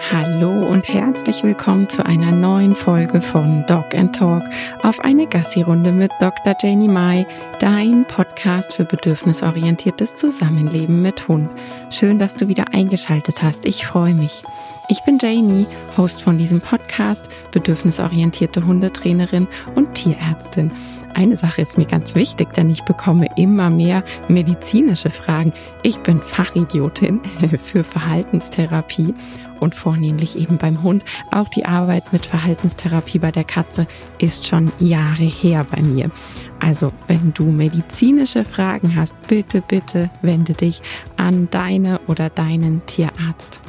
Hallo und herzlich willkommen zu einer neuen Folge von Dog and Talk auf eine Gassi-Runde mit Dr. Janie Mai, dein Podcast für bedürfnisorientiertes Zusammenleben mit Hund. Schön, dass du wieder eingeschaltet hast. Ich freue mich. Ich bin Janie, Host von diesem Podcast, bedürfnisorientierte Hundetrainerin und Tierärztin. Eine Sache ist mir ganz wichtig, denn ich bekomme immer mehr medizinische Fragen. Ich bin Fachidiotin für Verhaltenstherapie und vornehmlich eben beim Hund. Auch die Arbeit mit Verhaltenstherapie bei der Katze ist schon Jahre her bei mir. Also, wenn du medizinische Fragen hast, bitte, bitte wende dich an deine oder deinen Tierarzt.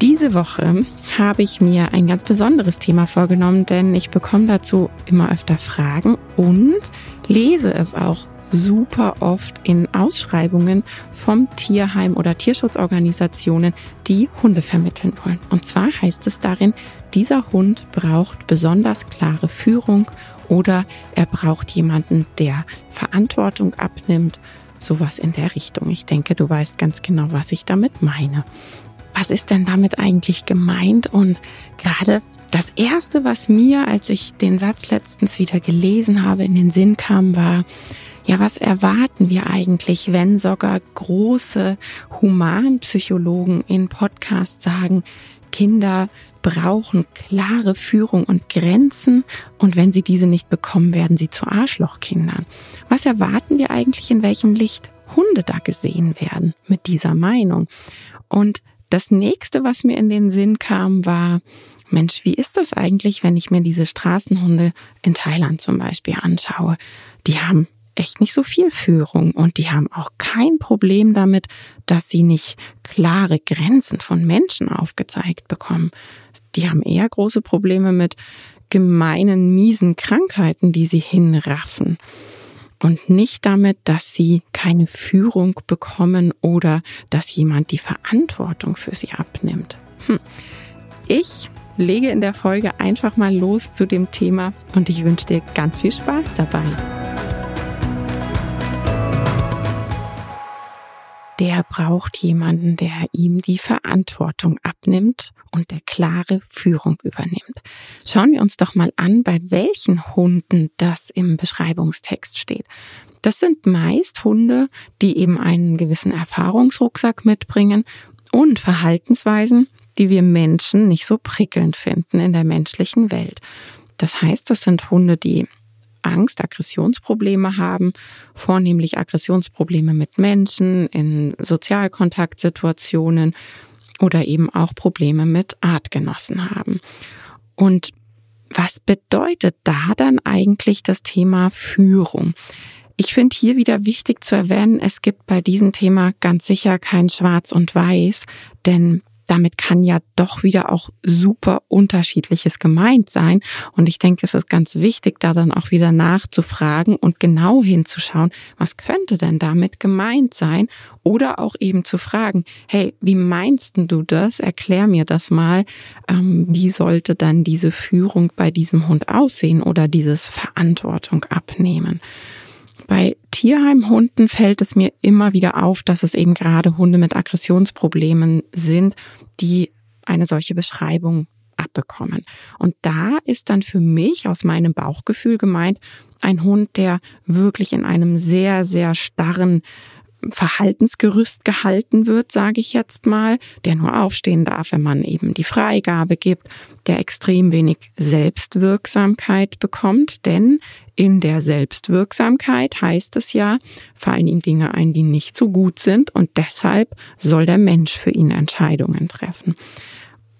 Diese Woche habe ich mir ein ganz besonderes Thema vorgenommen, denn ich bekomme dazu immer öfter Fragen und lese es auch super oft in Ausschreibungen vom Tierheim oder Tierschutzorganisationen, die Hunde vermitteln wollen. Und zwar heißt es darin, dieser Hund braucht besonders klare Führung oder er braucht jemanden, der Verantwortung abnimmt. Sowas in der Richtung. Ich denke, du weißt ganz genau, was ich damit meine. Was ist denn damit eigentlich gemeint? Und gerade das erste, was mir, als ich den Satz letztens wieder gelesen habe, in den Sinn kam, war, ja, was erwarten wir eigentlich, wenn sogar große Humanpsychologen in Podcasts sagen, Kinder brauchen klare Führung und Grenzen und wenn sie diese nicht bekommen, werden sie zu Arschlochkindern. Was erwarten wir eigentlich, in welchem Licht Hunde da gesehen werden mit dieser Meinung? Und das nächste, was mir in den Sinn kam, war, Mensch, wie ist das eigentlich, wenn ich mir diese Straßenhunde in Thailand zum Beispiel anschaue? Die haben echt nicht so viel Führung und die haben auch kein Problem damit, dass sie nicht klare Grenzen von Menschen aufgezeigt bekommen. Die haben eher große Probleme mit gemeinen, miesen Krankheiten, die sie hinraffen. Und nicht damit, dass sie keine Führung bekommen oder dass jemand die Verantwortung für sie abnimmt. Hm. Ich lege in der Folge einfach mal los zu dem Thema und ich wünsche dir ganz viel Spaß dabei. Der braucht jemanden, der ihm die Verantwortung abnimmt und der klare Führung übernimmt. Schauen wir uns doch mal an, bei welchen Hunden das im Beschreibungstext steht. Das sind meist Hunde, die eben einen gewissen Erfahrungsrucksack mitbringen und Verhaltensweisen, die wir Menschen nicht so prickelnd finden in der menschlichen Welt. Das heißt, das sind Hunde, die Angst, Aggressionsprobleme haben, vornehmlich Aggressionsprobleme mit Menschen in Sozialkontaktsituationen oder eben auch Probleme mit Artgenossen haben. Und was bedeutet da dann eigentlich das Thema Führung? Ich finde hier wieder wichtig zu erwähnen, es gibt bei diesem Thema ganz sicher kein Schwarz und Weiß, denn damit kann ja doch wieder auch super unterschiedliches gemeint sein. Und ich denke, es ist ganz wichtig, da dann auch wieder nachzufragen und genau hinzuschauen, was könnte denn damit gemeint sein? Oder auch eben zu fragen, hey, wie meinst du das? Erklär mir das mal. Ähm, wie sollte dann diese Führung bei diesem Hund aussehen oder dieses Verantwortung abnehmen? Bei Tierheimhunden fällt es mir immer wieder auf, dass es eben gerade Hunde mit Aggressionsproblemen sind, die eine solche Beschreibung abbekommen. Und da ist dann für mich aus meinem Bauchgefühl gemeint, ein Hund, der wirklich in einem sehr, sehr starren Verhaltensgerüst gehalten wird, sage ich jetzt mal, der nur aufstehen darf, wenn man eben die Freigabe gibt, der extrem wenig Selbstwirksamkeit bekommt, denn in der Selbstwirksamkeit heißt es ja, fallen ihm Dinge ein, die nicht so gut sind und deshalb soll der Mensch für ihn Entscheidungen treffen.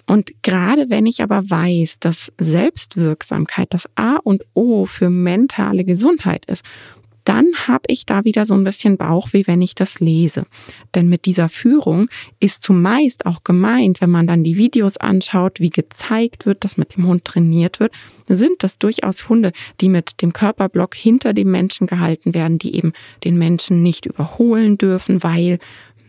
Und gerade wenn ich aber weiß, dass Selbstwirksamkeit das A und O für mentale Gesundheit ist, dann habe ich da wieder so ein bisschen Bauchweh, wenn ich das lese. Denn mit dieser Führung ist zumeist auch gemeint, wenn man dann die Videos anschaut, wie gezeigt wird, dass mit dem Hund trainiert wird, sind das durchaus Hunde, die mit dem Körperblock hinter dem Menschen gehalten werden, die eben den Menschen nicht überholen dürfen, weil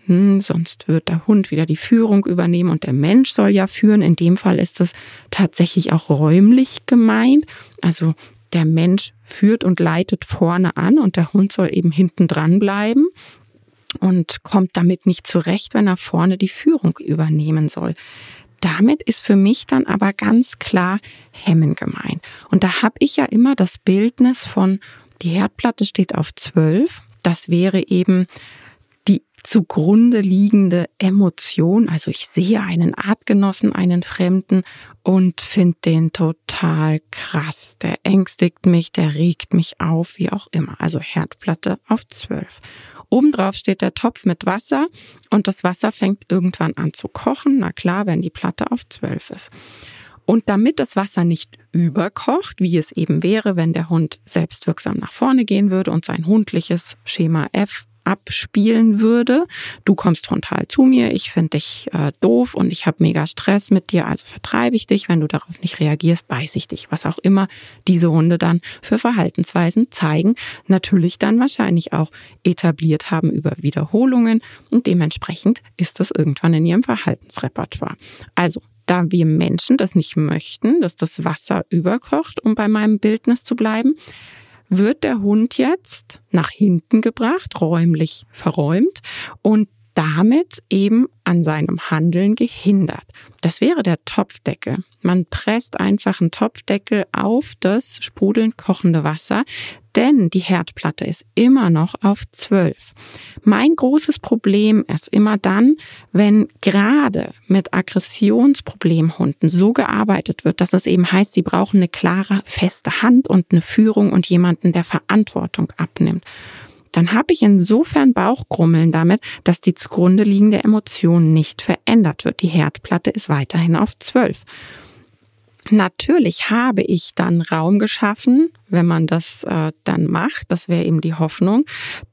hm, sonst wird der Hund wieder die Führung übernehmen und der Mensch soll ja führen. In dem Fall ist es tatsächlich auch räumlich gemeint. Also der Mensch führt und leitet vorne an und der Hund soll eben hinten dran bleiben und kommt damit nicht zurecht, wenn er vorne die Führung übernehmen soll. damit ist für mich dann aber ganz klar Hemmen gemeint. Und da habe ich ja immer das Bildnis von, die Herdplatte steht auf 12. Das wäre eben zugrunde liegende Emotion. Also ich sehe einen Artgenossen, einen Fremden und finde den total krass. Der ängstigt mich, der regt mich auf, wie auch immer. Also Herdplatte auf 12. Obendrauf steht der Topf mit Wasser und das Wasser fängt irgendwann an zu kochen. Na klar, wenn die Platte auf 12 ist. Und damit das Wasser nicht überkocht, wie es eben wäre, wenn der Hund selbstwirksam nach vorne gehen würde und sein hundliches Schema F abspielen würde. Du kommst frontal zu mir, ich finde dich äh, doof und ich habe mega Stress mit dir, also vertreibe ich dich. Wenn du darauf nicht reagierst, beiß ich dich. Was auch immer diese Hunde dann für Verhaltensweisen zeigen, natürlich dann wahrscheinlich auch etabliert haben über Wiederholungen und dementsprechend ist das irgendwann in ihrem Verhaltensrepertoire. Also da wir Menschen das nicht möchten, dass das Wasser überkocht, um bei meinem Bildnis zu bleiben, wird der Hund jetzt nach hinten gebracht, räumlich verräumt und damit eben an seinem Handeln gehindert. Das wäre der Topfdeckel. Man presst einfach einen Topfdeckel auf das sprudelnd kochende Wasser, denn die Herdplatte ist immer noch auf 12. Mein großes Problem ist immer dann, wenn gerade mit Aggressionsproblemhunden so gearbeitet wird, dass es eben heißt, sie brauchen eine klare, feste Hand und eine Führung und jemanden, der Verantwortung abnimmt dann habe ich insofern Bauchgrummeln damit, dass die zugrunde liegende Emotion nicht verändert wird. Die Herdplatte ist weiterhin auf 12. Natürlich habe ich dann Raum geschaffen, wenn man das äh, dann macht, das wäre eben die Hoffnung,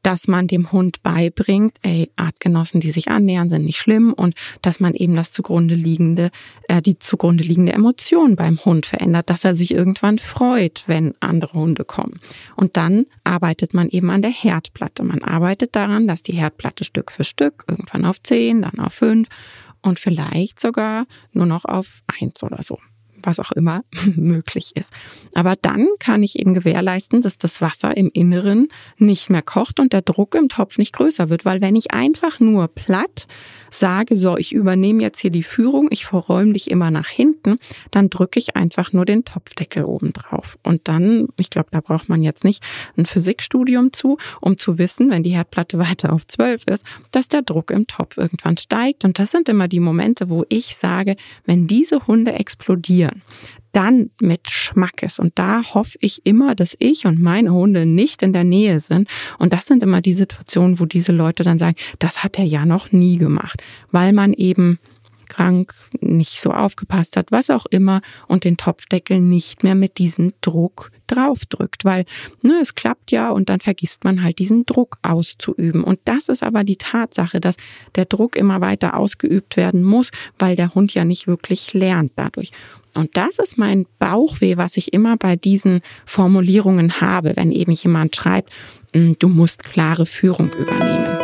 dass man dem Hund beibringt, ey, Artgenossen, die sich annähern, sind nicht schlimm und dass man eben das zugrunde liegende, äh, die zugrunde liegende Emotion beim Hund verändert, dass er sich irgendwann freut, wenn andere Hunde kommen. Und dann arbeitet man eben an der Herdplatte. Man arbeitet daran, dass die Herdplatte Stück für Stück irgendwann auf 10, dann auf 5 und vielleicht sogar nur noch auf 1 oder so was auch immer möglich ist. Aber dann kann ich eben gewährleisten, dass das Wasser im Inneren nicht mehr kocht und der Druck im Topf nicht größer wird, weil wenn ich einfach nur platt sage, so, ich übernehme jetzt hier die Führung, ich verräume dich immer nach hinten, dann drücke ich einfach nur den Topfdeckel oben drauf. Und dann, ich glaube, da braucht man jetzt nicht ein Physikstudium zu, um zu wissen, wenn die Herdplatte weiter auf 12 ist, dass der Druck im Topf irgendwann steigt. Und das sind immer die Momente, wo ich sage, wenn diese Hunde explodieren, dann mit Schmackes. Und da hoffe ich immer, dass ich und meine Hunde nicht in der Nähe sind. Und das sind immer die Situationen, wo diese Leute dann sagen, das hat er ja noch nie gemacht, weil man eben krank, nicht so aufgepasst hat, was auch immer und den Topfdeckel nicht mehr mit diesem Druck draufdrückt, weil ne, es klappt ja und dann vergisst man halt diesen Druck auszuüben. Und das ist aber die Tatsache, dass der Druck immer weiter ausgeübt werden muss, weil der Hund ja nicht wirklich lernt dadurch. Und das ist mein Bauchweh, was ich immer bei diesen Formulierungen habe, wenn eben jemand schreibt, hm, du musst klare Führung übernehmen.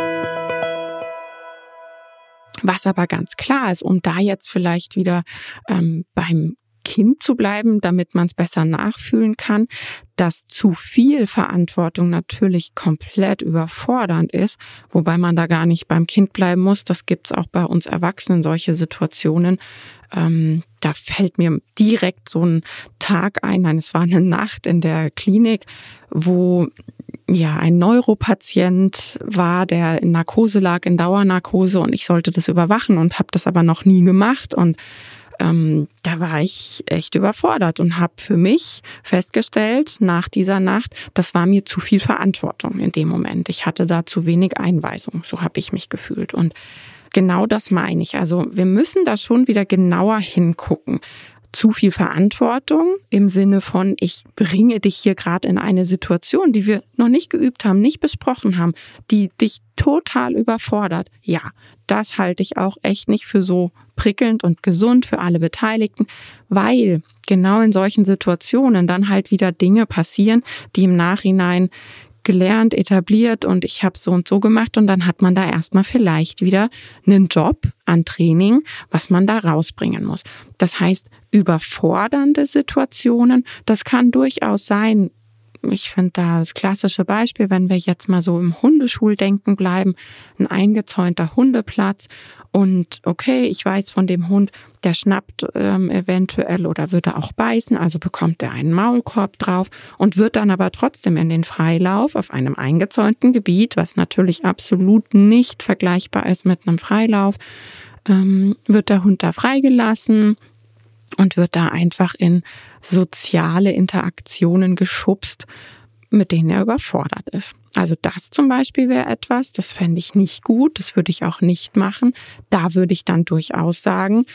Was aber ganz klar ist, um da jetzt vielleicht wieder ähm, beim Kind zu bleiben, damit man es besser nachfühlen kann, dass zu viel Verantwortung natürlich komplett überfordernd ist, wobei man da gar nicht beim Kind bleiben muss. Das gibt's auch bei uns Erwachsenen, solche Situationen. Ähm, da fällt mir direkt so ein Tag ein, nein, es war eine Nacht in der Klinik, wo ja ein Neuropatient war, der in Narkose lag, in Dauernarkose und ich sollte das überwachen und habe das aber noch nie gemacht und ähm, da war ich echt überfordert und habe für mich festgestellt nach dieser Nacht, das war mir zu viel Verantwortung in dem Moment. Ich hatte da zu wenig Einweisung, so habe ich mich gefühlt. Und genau das meine ich. Also wir müssen da schon wieder genauer hingucken zu viel Verantwortung im Sinne von, ich bringe dich hier gerade in eine Situation, die wir noch nicht geübt haben, nicht besprochen haben, die dich total überfordert. Ja, das halte ich auch echt nicht für so prickelnd und gesund für alle Beteiligten, weil genau in solchen Situationen dann halt wieder Dinge passieren, die im Nachhinein gelernt, etabliert und ich habe so und so gemacht und dann hat man da erstmal vielleicht wieder einen Job an Training, was man da rausbringen muss. Das heißt, überfordernde Situationen, das kann durchaus sein, ich finde da das klassische Beispiel, wenn wir jetzt mal so im Hundeschuldenken bleiben, ein eingezäunter Hundeplatz und okay, ich weiß von dem Hund, der schnappt ähm, eventuell oder würde auch beißen, also bekommt er einen Maulkorb drauf und wird dann aber trotzdem in den Freilauf auf einem eingezäunten Gebiet, was natürlich absolut nicht vergleichbar ist mit einem Freilauf, ähm, wird der Hund da freigelassen und wird da einfach in soziale Interaktionen geschubst, mit denen er überfordert ist. Also das zum Beispiel wäre etwas, das fände ich nicht gut, das würde ich auch nicht machen. Da würde ich dann durchaus sagen,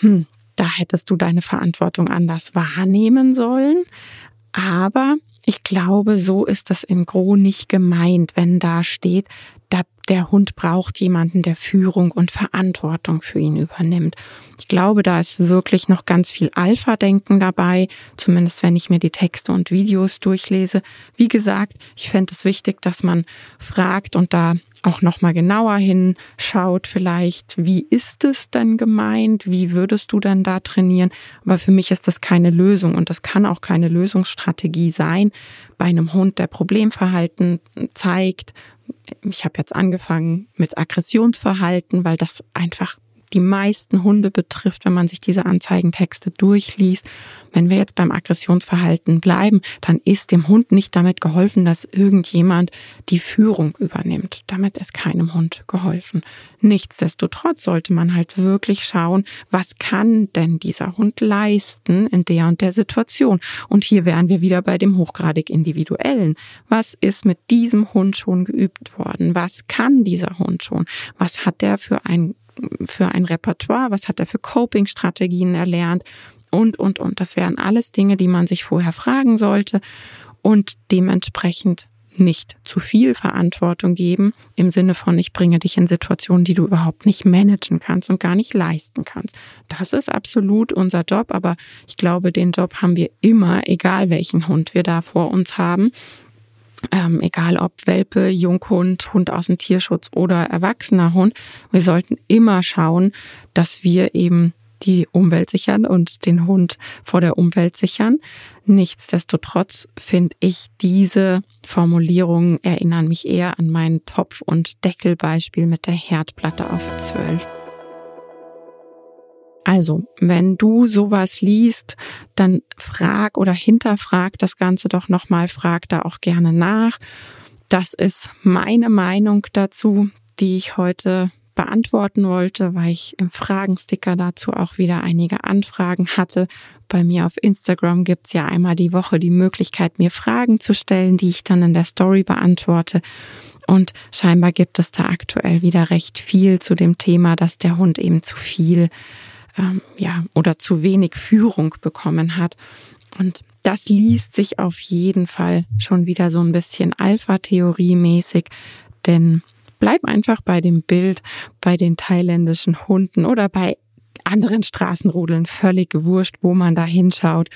hm, da hättest du deine Verantwortung anders wahrnehmen sollen. Aber ich glaube, so ist das im Gro nicht gemeint, wenn da steht, der Hund braucht jemanden, der Führung und Verantwortung für ihn übernimmt. Ich glaube, da ist wirklich noch ganz viel Alpha-Denken dabei, zumindest wenn ich mir die Texte und Videos durchlese. Wie gesagt, ich fände es wichtig, dass man fragt und da auch nochmal genauer hinschaut, vielleicht, wie ist es denn gemeint? Wie würdest du dann da trainieren? Aber für mich ist das keine Lösung und das kann auch keine Lösungsstrategie sein bei einem Hund, der Problemverhalten zeigt, ich habe jetzt angefangen mit Aggressionsverhalten, weil das einfach die meisten Hunde betrifft, wenn man sich diese Anzeigentexte durchliest. Wenn wir jetzt beim Aggressionsverhalten bleiben, dann ist dem Hund nicht damit geholfen, dass irgendjemand die Führung übernimmt. Damit ist keinem Hund geholfen. Nichtsdestotrotz sollte man halt wirklich schauen, was kann denn dieser Hund leisten in der und der Situation. Und hier wären wir wieder bei dem hochgradig individuellen. Was ist mit diesem Hund schon geübt worden? Was kann dieser Hund schon? Was hat der für ein für ein Repertoire, was hat er für Coping-Strategien erlernt und, und, und. Das wären alles Dinge, die man sich vorher fragen sollte und dementsprechend nicht zu viel Verantwortung geben, im Sinne von, ich bringe dich in Situationen, die du überhaupt nicht managen kannst und gar nicht leisten kannst. Das ist absolut unser Job, aber ich glaube, den Job haben wir immer, egal welchen Hund wir da vor uns haben ähm, egal ob Welpe, Junghund, Hund aus dem Tierschutz oder erwachsener Hund, wir sollten immer schauen, dass wir eben die Umwelt sichern und den Hund vor der Umwelt sichern. Nichtsdestotrotz finde ich diese Formulierungen erinnern mich eher an mein Topf- und Deckelbeispiel mit der Herdplatte auf zwölf. Also, wenn du sowas liest, dann frag oder hinterfrag das Ganze doch nochmal, frag da auch gerne nach. Das ist meine Meinung dazu, die ich heute beantworten wollte, weil ich im Fragensticker dazu auch wieder einige Anfragen hatte. Bei mir auf Instagram gibt's ja einmal die Woche die Möglichkeit, mir Fragen zu stellen, die ich dann in der Story beantworte. Und scheinbar gibt es da aktuell wieder recht viel zu dem Thema, dass der Hund eben zu viel ähm, ja, oder zu wenig Führung bekommen hat. Und das liest sich auf jeden Fall schon wieder so ein bisschen Alpha-Theorie-mäßig, denn bleib einfach bei dem Bild, bei den thailändischen Hunden oder bei anderen Straßenrudeln völlig wurscht, wo man da hinschaut.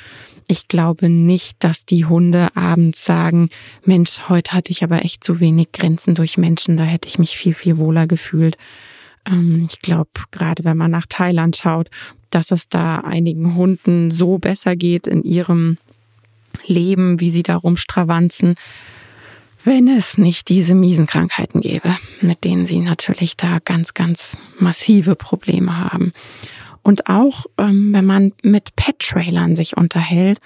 Ich glaube nicht, dass die Hunde abends sagen, Mensch, heute hatte ich aber echt zu wenig Grenzen durch Menschen, da hätte ich mich viel, viel wohler gefühlt. Ähm, ich glaube, gerade wenn man nach Thailand schaut, dass es da einigen Hunden so besser geht in ihrem Leben, wie sie da rumstravanzen, wenn es nicht diese miesen Krankheiten gäbe, mit denen sie natürlich da ganz, ganz massive Probleme haben. Und auch ähm, wenn man mit Pet-Trailern sich unterhält,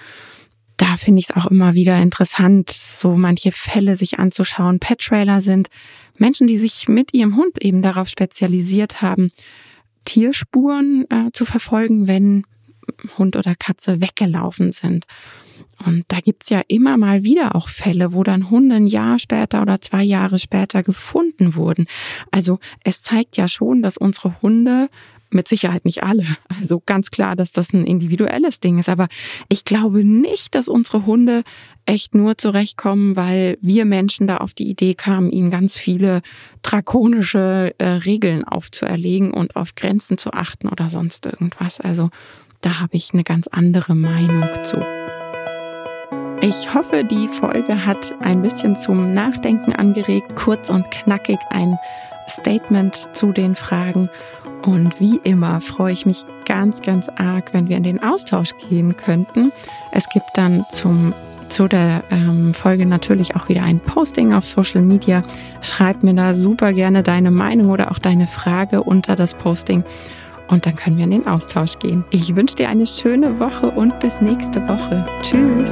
da finde ich es auch immer wieder interessant, so manche Fälle sich anzuschauen. Pet-Trailer sind Menschen, die sich mit ihrem Hund eben darauf spezialisiert haben, Tierspuren äh, zu verfolgen, wenn Hund oder Katze weggelaufen sind. Und da gibt's ja immer mal wieder auch Fälle, wo dann Hunde ein Jahr später oder zwei Jahre später gefunden wurden. Also es zeigt ja schon, dass unsere Hunde mit Sicherheit nicht alle. Also ganz klar, dass das ein individuelles Ding ist. Aber ich glaube nicht, dass unsere Hunde echt nur zurechtkommen, weil wir Menschen da auf die Idee kamen, ihnen ganz viele drakonische äh, Regeln aufzuerlegen und auf Grenzen zu achten oder sonst irgendwas. Also da habe ich eine ganz andere Meinung zu. Ich hoffe, die Folge hat ein bisschen zum Nachdenken angeregt, kurz und knackig ein Statement zu den Fragen. Und wie immer freue ich mich ganz, ganz arg, wenn wir in den Austausch gehen könnten. Es gibt dann zum zu der ähm, Folge natürlich auch wieder ein Posting auf Social Media. Schreib mir da super gerne deine Meinung oder auch deine Frage unter das Posting und dann können wir in den Austausch gehen. Ich wünsche dir eine schöne Woche und bis nächste Woche. Tschüss.